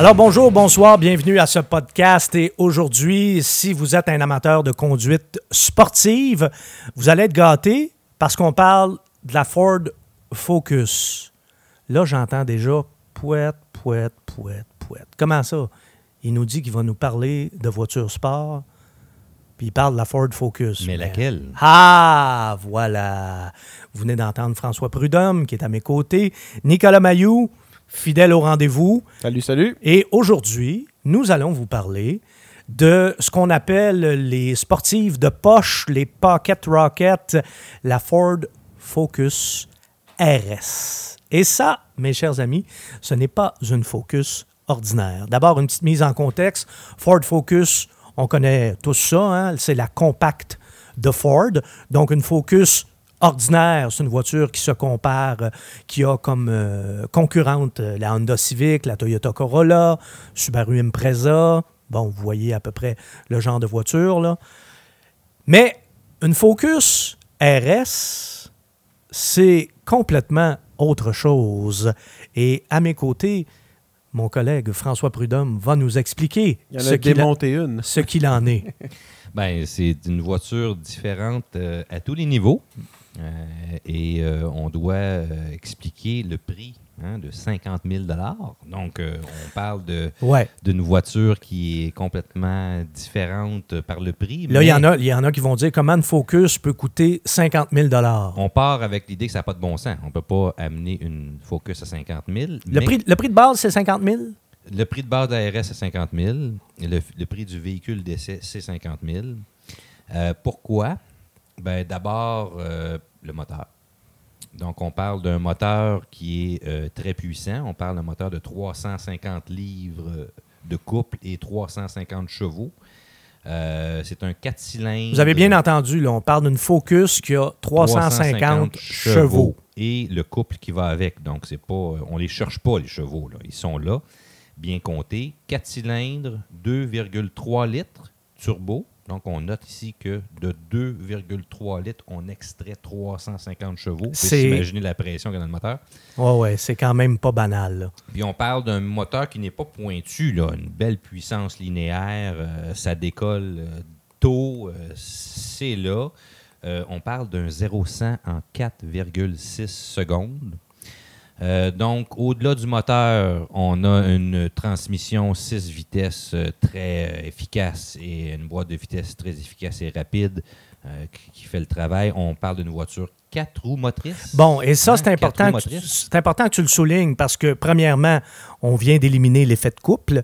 Alors bonjour, bonsoir, bienvenue à ce podcast. Et aujourd'hui, si vous êtes un amateur de conduite sportive, vous allez être gâté parce qu'on parle de la Ford Focus. Là, j'entends déjà pouette, pouette, pouette, pouette. Comment ça? Il nous dit qu'il va nous parler de voiture sport, puis il parle de la Ford Focus. Mais laquelle? Ah, voilà. Vous venez d'entendre François Prudhomme, qui est à mes côtés, Nicolas Mayou, fidèle au rendez-vous. Salut, salut. Et aujourd'hui, nous allons vous parler de ce qu'on appelle les sportives de poche, les Pocket Rocket, la Ford Focus RS. Et ça, mes chers amis, ce n'est pas une Focus ordinaire. D'abord, une petite mise en contexte. Ford Focus, on connaît tous ça, hein? c'est la compacte de Ford. Donc, une Focus ordinaire, c'est une voiture qui se compare, euh, qui a comme euh, concurrente euh, la Honda Civic, la Toyota Corolla, Subaru Impreza. Bon, vous voyez à peu près le genre de voiture, là. Mais une Focus RS, c'est complètement autre chose. Et à mes côtés, mon collègue François Prudhomme va nous expliquer Il y en ce a qu'il a- démonté une. ce qu'il en est. Ben, c'est une voiture différente euh, à tous les niveaux. Euh, et euh, on doit euh, expliquer le prix hein, de 50 000 Donc, euh, on parle de- Ouais. d'une voiture qui est complètement différente par le prix. Là, il y, en a, il y en a qui vont dire comment une Focus peut coûter 50 000 On part avec l'idée que ça n'a pas de bon sens. On ne peut pas amener une Focus à 50 000. Le mais prix, le prix de base, c'est 50 000 Le prix de base de RS, c'est 50 000. Le, le prix du véhicule d'essai, c'est 50 000. Euh, pourquoi? Ben, D'abord, euh, le moteur. Donc, on parle d'un moteur qui est euh, très puissant. On parle d'un moteur de 350 livres de couple et 350 chevaux. Euh, c'est un 4 cylindres. Vous avez bien entendu, là, on parle d'une Focus qui a 350 chevaux. Et le couple qui va avec. Donc, c'est pas, on les cherche pas, les chevaux. Là. Ils sont là, bien comptés. 4 cylindres, 2,3 litres, turbo. Donc, on note ici que de 2,3 litres, on extrait 350 chevaux. Vous C'est- pouvez imaginer la pression qu'il y a dans le moteur. Ouais, ouais, c'est quand même pas banal. là. Puis on parle d'un moteur qui n'est pas pointu, là, une belle puissance linéaire, euh, ça décolle euh, tôt, euh, c'est là. On parle d'un 0-100 en 4,6 secondes. Euh, donc, au-delà du moteur, on a une transmission 6 vitesses euh, très euh, efficace et une boîte de vitesse très efficace et rapide euh, qui, fait le travail. On parle d'une voiture 4 roues motrices. Bon, et ça, Hein, c'est quatre important, c'est important que tu le soulignes parce que, premièrement, on vient d'éliminer l'effet de couple.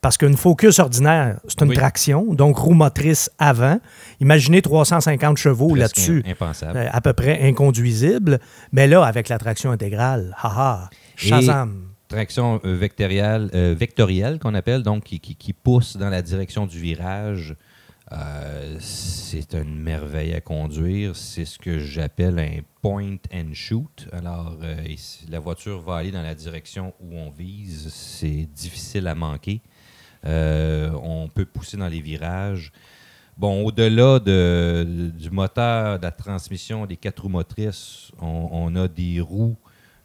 Parce qu'une Focus ordinaire, c'est une Oui. traction, donc roue motrice avant. Imaginez 350 chevaux là-dessus, Impensable. euh, à peu près inconduisible. Mais là, avec la traction intégrale, haha, Et- Shazam. traction euh, vectorielle, euh, vectorielle qu'on appelle, donc qui, qui- qui pousse dans la direction du virage. Euh, c'est une merveille à conduire. C'est ce que j'appelle un point and shoot. Alors, euh, la voiture va aller dans la direction où on vise. C'est difficile à manquer. Euh, on peut pousser dans les virages. Bon, au-delà de- du moteur, de la transmission, des quatre roues motrices, on, a des roues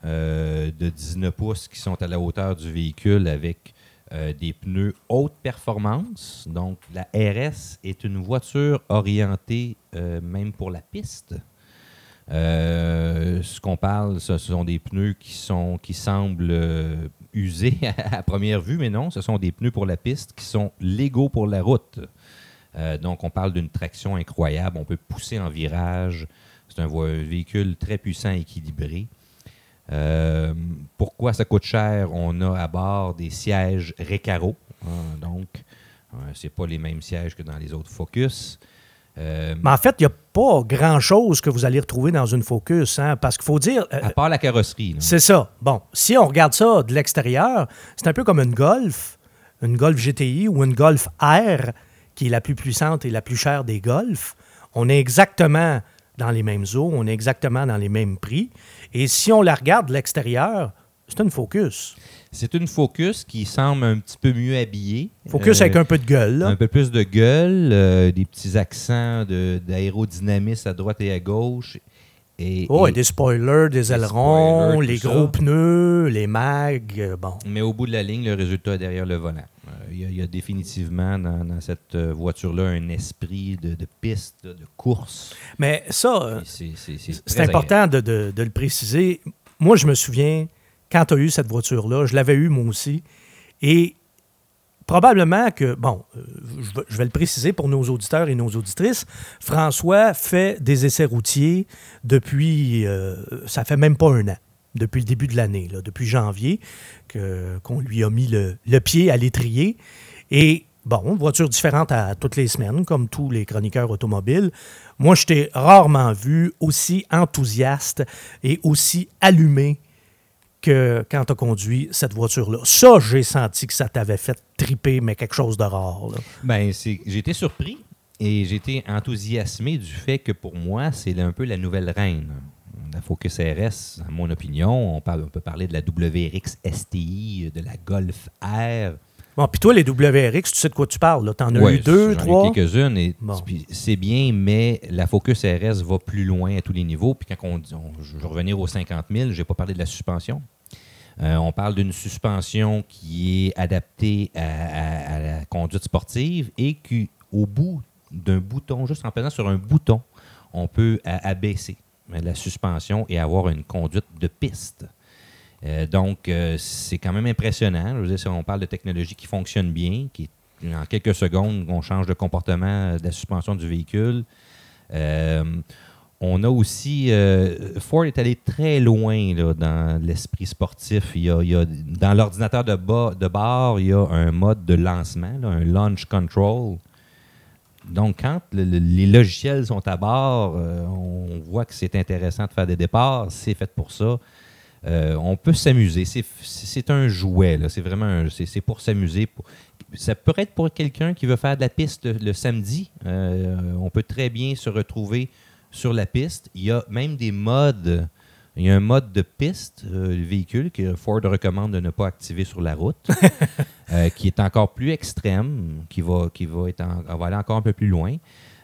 euh, de 19 pouces qui sont à la hauteur du véhicule avec euh, des pneus haute performance. Donc, la RS est une voiture orientée même pour la piste. Ce qu'on parle, ce sont des pneus qui sont qui semblent usés à première vue, mais non, ce sont des pneus pour la piste qui sont légaux pour la route. Euh, donc, on parle d'une traction incroyable. On peut pousser en virage. C'est un, véhicule très puissant équilibré. Euh, pourquoi ça coûte cher? On a à bord des sièges Recaro. hein, donc, euh, c'est pas les mêmes sièges que dans les autres Focus. Euh, Mais en fait, il n'y a pas grand-chose que vous allez retrouver dans une Focus, hein, parce qu'il faut dire... euh, à part la carrosserie. C'est ça. Bon, si on regarde ça de l'extérieur, c'est un peu comme une Golf, une Golf GTI ou une Golf R, qui est la plus puissante et la plus chère des Golf. On est exactement dans les mêmes eaux, on est exactement dans les mêmes prix. Et si on la regarde de l'extérieur, c'est une Focus. C'est une Focus qui semble un petit peu mieux habillée. Focus Euh, avec un peu de gueule. là. Un peu plus de gueule, euh, des petits accents d'aérodynamisme à droite et à gauche. Et, Oh, et- et des spoilers, des, Des ailerons, spoilers, les gros ça. pneus, les mags, euh, bon. Mais au bout de la ligne, le résultat est derrière le volant. Euh, Il y, a- il y a définitivement dans, dans cette euh, voiture-là un esprit de, de piste, de, course. Mais ça, euh, c'est- important de, de- de le préciser. Moi, je me souviens, quand tu as eu cette voiture-là, je l'avais eue moi aussi, et probablement que, bon, euh, je vais, le préciser pour nos auditeurs et nos auditrices, François fait des essais routiers depuis, euh, ça fait même pas un an, depuis le début de l'année, depuis janvier, qu'on lui a mis le, le pied à l'étrier. Et bon, voiture différente à toutes les semaines, comme tous les chroniqueurs automobiles. Moi, je t'ai rarement vu aussi enthousiaste et aussi allumé quand tu as conduit cette voiture-là. Ça, j'ai senti que ça t'avait fait triper, mais quelque chose de rare. là. Ben, j'ai été surpris et j'ai été enthousiasmé du fait que pour moi, c'est un peu la nouvelle reine. La Focus RS, à mon opinion, on peut parler de la WRX STI, de la Golf R. Bon, puis toi, les WRX, tu sais de quoi tu parles. Tu en as Ouais, eu deux, trois? quelques-unes et Bon. c'est bien, mais la Focus RS va plus loin à tous les niveaux. Puis quand on, je vais revenir aux 50 000, je n'ai pas parlé de la suspension. Euh, on parle d'une suspension qui est adaptée à, à- à la conduite sportive et qui, au bout d'un bouton, juste en pesant sur un bouton, on peut abaisser la suspension et avoir une conduite de piste. Euh, donc, euh, c'est quand même impressionnant. Je veux dire, si on parle de technologie qui fonctionne bien, qui en quelques secondes, on change de comportement de la suspension du véhicule. Euh, on a aussi. euh, Ford est allé très loin dans l'esprit sportif. Il y a, dans l'ordinateur de, de bord, il y a un mode de lancement, un launch control. Donc, quand le- le- les logiciels sont à bord, euh, on voit que c'est intéressant de faire des départs. C'est fait pour ça. Euh, on peut s'amuser. C'est- un jouet. C'est vraiment c'est pour s'amuser. Ça peut être pour quelqu'un qui veut faire de la piste le, samedi. Euh, on peut très bien se retrouver sur la piste. Il y a même des modes. Il y a un mode de piste, euh, le véhicule, que Ford recommande de ne pas activer sur la route, qui est encore plus extrême, qui va, qui va, être en- va aller encore un peu plus loin.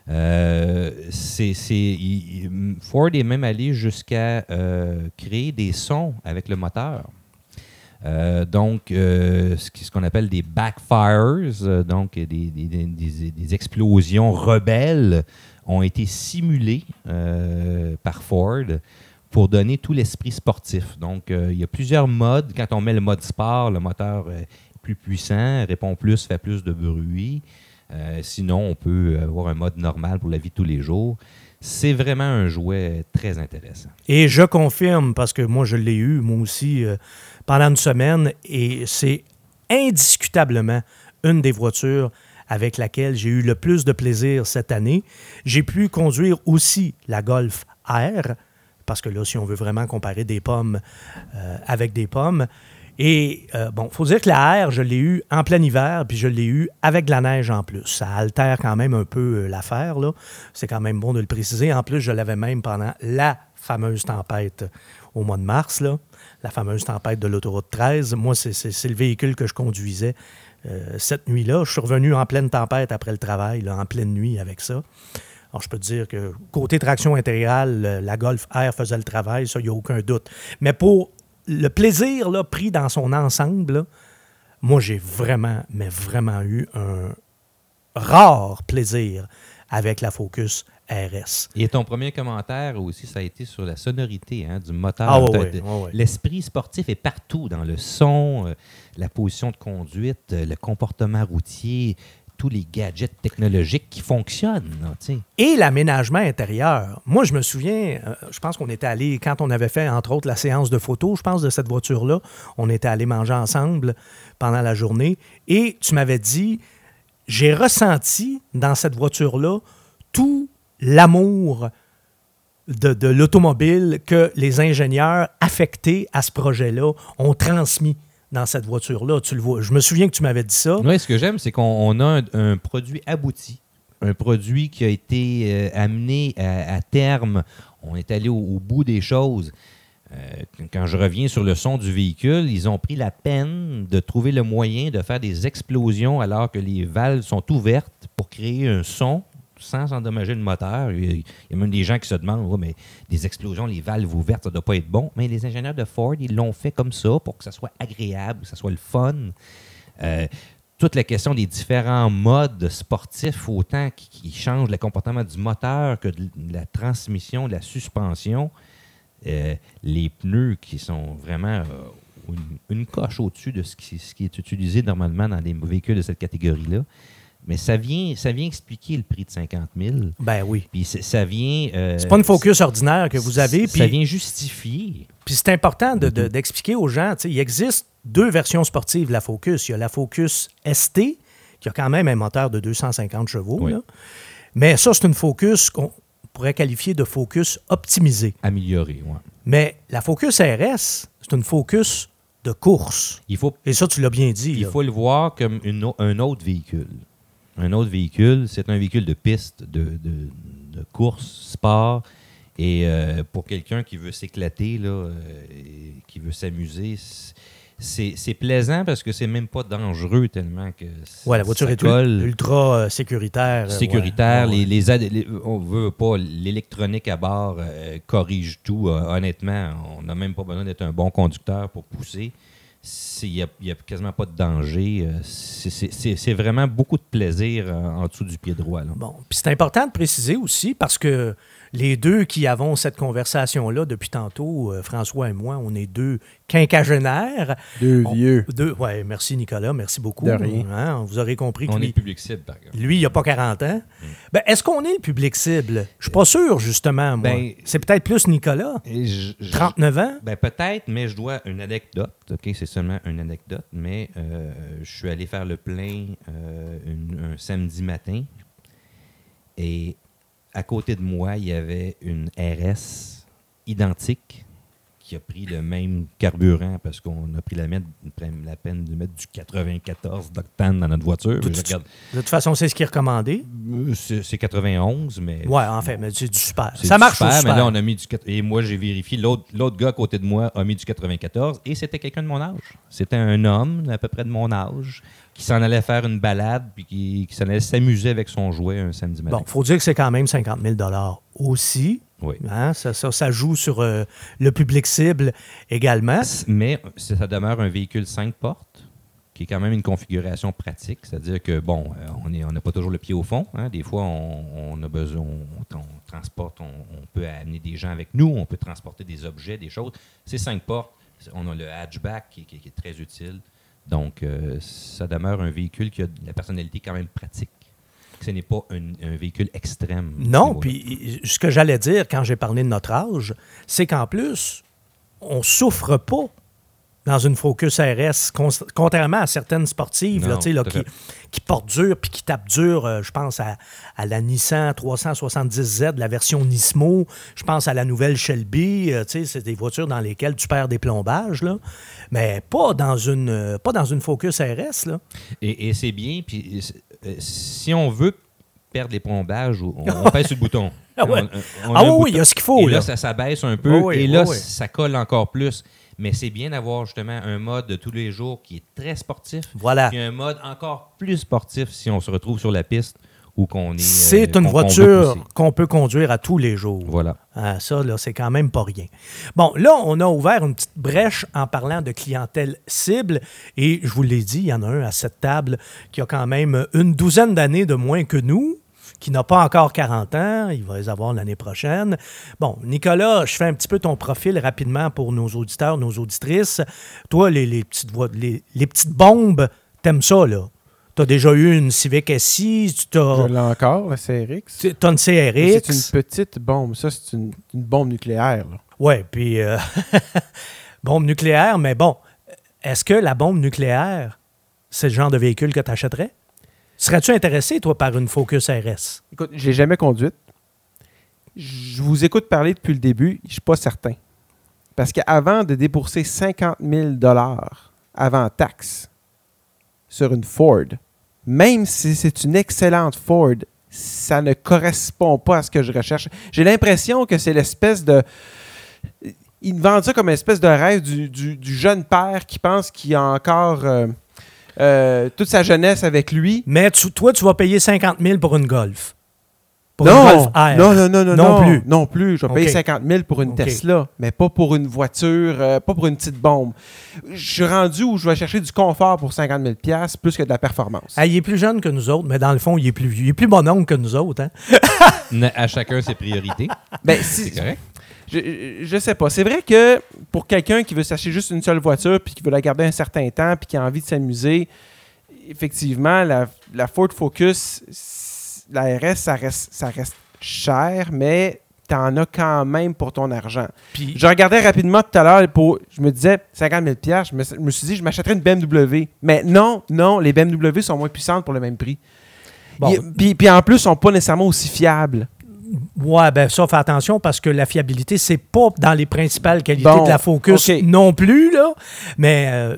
Euh, Ford est même allé jusqu'à euh, créer des sons avec le moteur. Euh, donc, ce qu'on appelle des backfires, donc des, des- explosions rebelles, ont été simulées par Ford pour donner tout l'esprit sportif. Donc, il y a plusieurs modes. Quand on met le mode sport, le moteur est plus puissant, répond plus, fait plus de bruit. Euh, sinon, on peut avoir un mode normal pour la vie de tous les jours. C'est vraiment un jouet très intéressant. Et je confirme, parce que moi, je l'ai eu, moi aussi, euh, pendant une semaine, et c'est indiscutablement une des voitures avec laquelle j'ai eu le plus de plaisir cette année. J'ai pu conduire aussi la Golf R, parce que là, si on veut vraiment comparer des pommes euh, avec des pommes, et euh, bon, faut dire que la R, je l'ai eu en plein hiver, puis je l'ai eu avec de la neige en plus. Ça altère quand même un peu euh, l'affaire, là. C'est quand même bon de le préciser. En plus, je l'avais même pendant la fameuse tempête au mois de mars, là. La fameuse tempête de l'autoroute 13. Moi, c'est- le véhicule que je conduisais euh, cette nuit-là. Je suis revenu en pleine tempête après le travail, là, en pleine nuit avec ça. Alors, je peux te dire que côté traction intégrale, la Golf R faisait le travail, ça, il n'y a aucun doute. Mais pour le plaisir là, pris dans son ensemble, là, moi, j'ai vraiment, mais vraiment eu un rare plaisir avec la Focus RS. Et ton premier commentaire aussi, ça a été sur la sonorité hein, du moteur. Ah, ouais, ouais, ouais. L'esprit sportif est partout, dans le son, euh, la position de conduite, euh, le comportement routier, tous les gadgets technologiques qui fonctionnent. Et l'aménagement intérieur. Moi, je me souviens, euh, je pense qu'on était allé, quand on avait fait, entre autres, la séance de photos, je pense, de cette voiture-là, on était allé manger ensemble pendant la journée. Et tu m'avais dit, j'ai ressenti dans cette voiture-là tout l'amour de l'automobile que les ingénieurs affectés à ce projet-là ont transmis dans cette voiture-là. Tu le vois. Je me souviens que tu m'avais dit ça. Ouais, ce que j'aime, c'est qu'on on a un, produit abouti, un produit qui a été euh, amené à, terme. On est allé au, au bout des choses. Euh, quand je reviens sur le son du véhicule, ils ont pris la peine de trouver le moyen de faire des explosions alors que les valves sont ouvertes pour créer un son sans endommager le moteur. Il y a même des gens qui se demandent, mais des explosions, les valves ouvertes, ça ne doit pas être bon. Mais les ingénieurs de Ford, ils l'ont fait comme ça pour que ça soit agréable, que ça soit le fun. Euh, toute la question des différents modes sportifs, autant qui, changent le comportement du moteur que de la transmission, de la suspension, euh, les pneus qui sont vraiment euh, une, coche au-dessus de ce qui, ce qui est utilisé normalement dans des véhicules de cette catégorie-là. Mais ça vient, ça vient expliquer le prix de 50 000. Ben oui. Puis ça vient. euh, C'est pas une focus ordinaire que vous avez. Ça vient justifier. Puis c'est important de- de- d'expliquer aux gens, il existe deux versions sportives de la Focus. Il y a la Focus ST, qui a quand même un moteur de 250 chevaux. Oui. là. Mais ça, c'est une Focus qu'on pourrait qualifier de Focus optimisée. Améliorer, ouais. Mais la Focus RS, c'est une Focus de course. Il faut, Et ça, tu l'as bien dit. il là. faut le voir comme une un autre véhicule. Un autre véhicule, c'est un véhicule de piste, de, de- de course, sport. Et euh, pour quelqu'un qui veut s'éclater, là, euh, et qui veut s'amuser, c'est c'est plaisant parce que c'est même pas dangereux tellement que Ouais, la voiture est ultra euh, sécuritaire. sécuritaire. ouais. Les, les on veut pas l'électronique à bord corrige tout. honnêtement, on n'a même pas besoin d'être un bon conducteur pour pousser. Il n'y a, quasiment pas de danger. euh, c'est- vraiment beaucoup de plaisir euh, en dessous du pied droit. Bon, puis c'est important de préciser aussi parce que les deux qui avons cette conversation-là depuis tantôt, euh, François et moi, on est deux quinquagénaires. Deux On- vieux. Deux, ouais, merci Nicolas, merci beaucoup. De rien. Hein, vous aurez compris que On est lui, public cible, par exemple. lui, il n'a pas 40 ans. Ben, Est-ce qu'on est le public cible? Je suis pas sûr, justement, moi. Ben, c'est peut-être plus Nicolas. Et je- je- 39 ans? Ben, peut-être, mais je dois une anecdote. OK, c'est seulement une anecdote, mais euh, je suis allé faire le plein euh, une- un samedi matin et à côté de moi, il y avait une RS identique qui a pris le même carburant parce qu'on a pris la, mettre- la peine de mettre du 94 d'octane dans notre voiture. Tout- Je regarde, De toute façon, c'est ce qui est recommandé. euh, c'est c'est 91, mais Ouais, en fait, mais c'est du super. Ça du marche super, super. mais là, on a mis du. Et moi, j'ai vérifié. L'autre gars à côté de moi a mis du 94 et c'était quelqu'un de mon âge. C'était un homme à peu près de mon âge qui s'en allait faire une balade puis qui, qui s'en allait s'amuser avec son jouet un samedi matin. Bon, il faut dire que c'est quand même 50 000 aussi. Oui. Hein, ça, ça, ça joue sur euh, le public cible également. Mais ça demeure un véhicule 5 portes qui est quand même une configuration pratique. C'est-à-dire que, bon, euh, on n'a pas toujours le pied au fond. hein. Des fois, on, on a besoin, on, on transporte, on, peut amener des gens avec nous, on peut transporter des objets, des choses. C'est 5 portes. On a le hatchback qui, qui- qui est très utile. Donc, euh, ça demeure un véhicule qui a de la personnalité quand même pratique. Ce n'est pas un, un véhicule extrême. Non, puis ce que j'allais dire quand j'ai parlé de notre âge, c'est qu'en plus, on souffre pas dans une Focus RS, con- contrairement à certaines sportives Non, là, qui, qui portent dur puis qui tapent dur. euh, je pense à, à la Nissan 370Z, la version Nismo. Je pense à la nouvelle Shelby. euh, c'est des voitures dans lesquelles tu perds des plombages, là. mais pas dans une, euh, pas dans une Focus RS. Là. Et, et c'est bien. Puis si on veut perdre les plombages, on, on pèse sur le bouton. Ah ouais. On- on Ah oui, il y a ce qu'il faut, Et là. ça s'abaisse un peu. Oui, oui, et là, oui. ça colle encore plus. Mais c'est bien d'avoir justement un mode de tous les jours qui est très sportif. Voilà. Puis un mode encore plus sportif si on se retrouve sur la piste ou qu'on est. euh, C'est une voiture qu'on peut conduire à tous les jours. Voilà. Ah, ça, là, c'est quand même pas rien. Bon, là, on a ouvert une petite brèche en parlant de clientèle cible. Et je vous l'ai dit, il y en a un à cette table qui a quand même une douzaine d'années de moins que nous, qui n'a pas encore 40 ans. Il va les avoir l'année prochaine. Bon, Nicolas, je fais un petit peu ton profil rapidement pour nos auditeurs, nos auditrices. Toi, les, les petites, voix- les, les petites bombes, t'aimes ça, là? Tu as déjà eu une Civic SI, tu Je as, l'ai encore, la CRX. tu as une CRX. C'est une petite bombe. Ça, c'est une, une bombe nucléaire. là. Oui, puis euh, bombe nucléaire, mais bon, est-ce que la bombe nucléaire, c'est le genre de véhicule que tu achèterais? Serais-tu intéressé, toi, par une Focus RS? Écoute, je jamais conduite. Je vous écoute parler depuis le début. Je suis pas certain. Parce qu'avant de débourser 50 000 avant taxe sur une Ford, même si c'est une excellente Ford, ça ne correspond pas à ce que je recherche. J'ai l'impression que c'est l'espèce de... Ils vendent ça comme une espèce de rêve du jeune père qui pense qu'il a encore euh, euh, toute sa jeunesse avec lui. Mais tu- toi, tu vas payer 50 000 pour une Golf. Pour une non, Golf R. non, non, non, non, Non non, plus. Non plus. Je vais payer Ok. 50 000 pour une. Tesla, mais pas pour une voiture, euh, pas pour une petite bombe. Je suis rendu où je vais chercher du confort pour 50 000 piastres plus que de la performance. Ah, il est plus jeune que nous autres, mais dans le fond, il est plus vieux. Il est plus bonhomme que nous autres. Hein? À chacun ses priorités. Ben, C'est correct. Je, je sais pas. C'est vrai que pour quelqu'un qui veut s'acheter juste une seule voiture puis qui veut la garder un certain temps puis qui a envie de s'amuser, effectivement, la, la Ford Focus, la RS, ça reste, ça reste cher, mais tu en as quand même pour ton argent. Puis, Je regardais rapidement tout à l'heure, pour, je me disais 50 000 je me, je me suis dit, je m'achèterais une BMW. Mais non, non, les BMW sont moins puissantes pour le même prix. bon, Puis, puis en plus, ils sont pas nécessairement aussi fiables. Ouais, ben ça, fais attention parce que la fiabilité, c'est pas dans les principales qualités Bon, de la Focus non plus, là. Mais euh,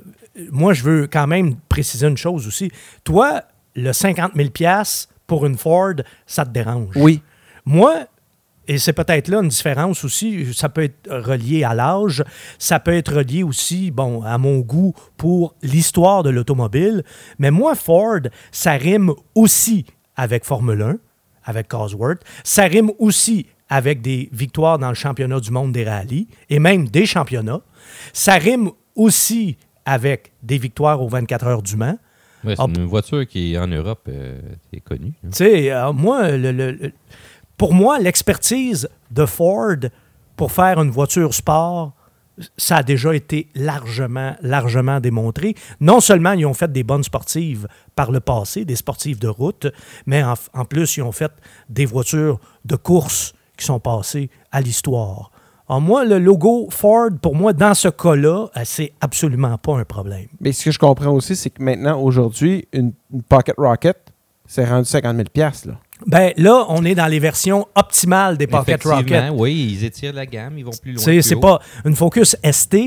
moi, je veux quand même préciser une chose aussi. Toi, le 50 000 pour une Ford, ça te dérange? Oui. Moi, et c'est peut-être là une différence aussi, ça peut être relié à l'âge, ça peut être relié aussi, bon, à mon goût pour l'histoire de l'automobile, mais moi, Ford, ça rime aussi avec Formule 1, avec Cosworth, ça rime aussi avec des victoires dans le championnat du monde des rallyes et même des championnats, ça rime aussi avec des victoires aux 24 heures du Mans. Ouais, c'est Ah, une voiture qui, en Europe, euh, est connue. hein. Tu sais, euh, moi, le- le- le- pour moi, l'expertise de Ford pour faire une voiture sport, ça a déjà été largement, largement démontré. Non seulement ils ont fait des bonnes sportives par le passé, des sportives de route, mais en, en plus, ils ont fait des voitures de course qui sont passées à l'histoire. Alors moi, le logo Ford, pour moi, dans ce cas-là, euh, c'est absolument pas un problème. Mais ce que je comprends aussi, c'est que maintenant, aujourd'hui, une, une Pocket Rocket, c'est rendu 50 000 là. Ben là, on est dans les versions optimales des Pocket Rocket. Effectivement, oui, ils étirent la gamme, ils vont plus loin. C'est pas une Focus ST,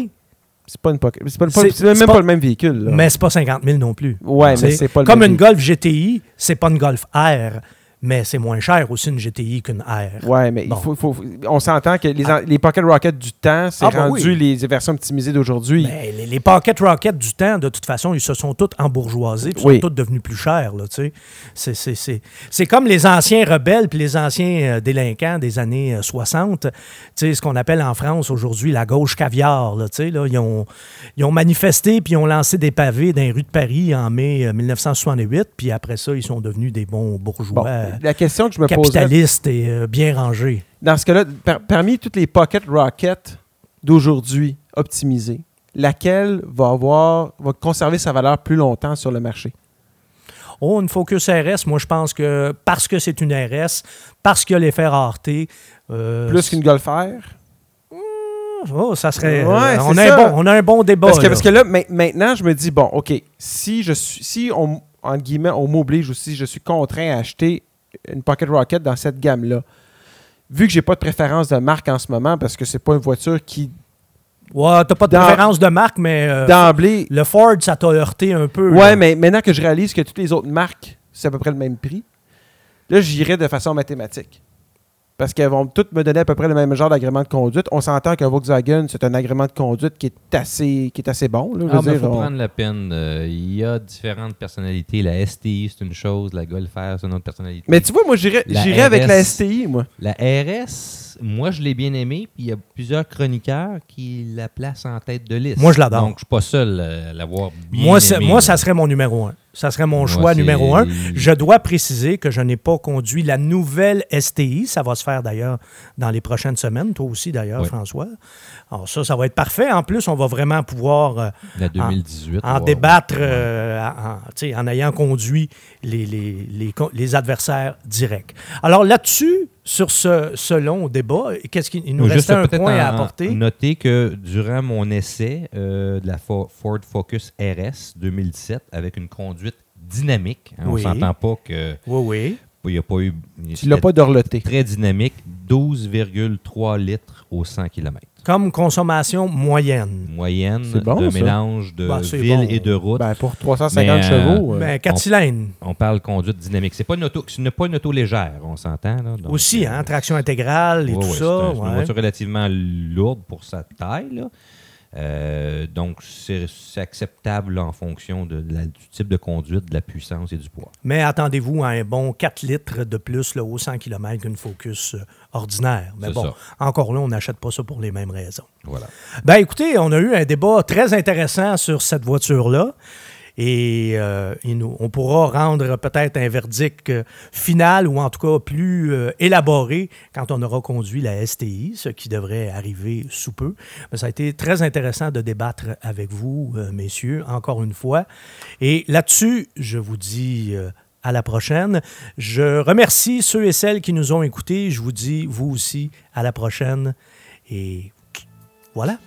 C'est pas une Pocket. C'est même pas, pas- le même véhicule. là. mais c'est pas 50 000 non plus. Ouais, mais c'est pas le Comme même une Golf GTI, c'est pas une Golf R, mais c'est moins cher aussi une GTI qu'une R. Ouais, mais il Bon. faut, faut- on s'entend que les, les Pocket Rocket du temps, c'est Ah, ben rendu oui. les versions optimisées d'aujourd'hui. Les, les Pocket Rocket du temps, de toute façon, ils se sont tous embourgeoisés, ils Oui. sont tous devenus plus chers. C'est, c'est, c'est, c'est comme les anciens rebelles puis les anciens euh, délinquants des années euh, 60. Tu sais, ce qu'on appelle en France aujourd'hui la gauche caviar. Là, là, ils, ont, ils ont manifesté puis ils ont lancé des pavés dans les rues de Paris en mai euh, 1968. Puis après ça, ils sont devenus des bons bourgeois. Bon, la question que je me poserais, capitaliste et euh, bien rangé. dans ce cas-là, par- parmi toutes les Pocket Rocket d'aujourd'hui optimisées, laquelle va avoir va conserver sa valeur plus longtemps sur le marché? Oh, une Focus RS, moi je pense que parce que c'est une RS, parce qu'il y a l'effet rareté. euh, Plus qu'une Golf R? Oh, ça serait. Ouais, euh, on, a un bon, on a un bon débat. Parce que, là. parce que là, ma- maintenant, je me dis, bon, OK, si je suis, si on, entre guillemets, on m'oblige ou si je suis contraint à acheter une Pocket Rocket dans cette gamme-là, vu que j'ai pas de préférence de marque en ce moment, parce que c'est pas une voiture qui, Ouais, t'as pas de Dans- préférence de marque, mais euh, d'emblée, le Ford, ça t'a heurté un peu. ouais, mais maintenant que je réalise que toutes les autres marques, c'est à peu près le même prix, là, j'irai de façon mathématique. Parce qu'elles vont toutes me donner à peu près le même genre d'agrément de conduite. On s'entend que Volkswagen, c'est un agrément de conduite qui est assez, qui est assez bon. Là, je Ah, veux mais dire, faut on- prendre la peine. euh, Il y a différentes personnalités. La STI, c'est une chose. La Golf R, c'est une autre personnalité. Mais tu vois, moi, j'irais avec la RS. STI, moi. La RS, moi, je l'ai bien aimée, puis il y a plusieurs chroniqueurs qui la placent en tête de liste. Moi, je l'adore. Donc, je suis pas seul à l'avoir bien moi, moi, ça serait mon numéro un. Ça serait mon choix numéro un. Je dois préciser que je n'ai pas conduit la nouvelle STI. Ça va se faire d'ailleurs dans les prochaines semaines. Toi aussi, d'ailleurs. François. Alors, ça, ça va être parfait. En plus, on va vraiment pouvoir. euh, La 2018. en wow. débattre euh, en, en ayant conduit les, les, les adversaires directs. Alors là-dessus, sur ce, ce long débat, qu'est-ce qu'il il nous Juste restait un peut-être point à apporter? Noter que durant mon essai euh, de la Fo- Ford Focus RS 2017, avec une conduite dynamique, hein, Oui. on s'entend pas que Oui, oui. il n'y a pas eu. Tu l'as pas dorloté. Très dynamique, 12,3 litres au 100 km. Comme consommation moyenne. Moyenne C'est bon, de ça. mélange de Ben, ville bon. et de route. Ben, pour 350 Mais, euh, chevaux. euh, Ben, 4 on- cylindres. On parle conduite dynamique. C'est pas une auto, ce n'est pas une auto légère, on s'entend. Aussi, hein, traction intégrale et ouais, tout ouais, ça. C'est un- c'est une voiture relativement lourde pour sa taille. là. Euh, donc, c'est acceptable en fonction de la- du type de conduite, de la puissance et du poids. Mais attendez-vous à un bon 4 litres de plus là, au 100 km qu'une Focus euh, ordinaire. Mais bon, ça. encore là, on n'achète pas ça pour les mêmes raisons. Voilà. Ben écoutez, on a eu un débat très intéressant sur cette voiture-là. Et euh, on pourra rendre peut-être un verdict euh, final ou en tout cas plus euh, élaboré quand on aura conduit la STI, ce qui devrait arriver sous peu. Mais ça a été très intéressant de débattre avec vous, messieurs, encore une fois. Et là-dessus, je vous dis à la prochaine. Je remercie ceux et celles qui nous ont écoutés. Je vous dis, vous aussi, à la prochaine. Et voilà.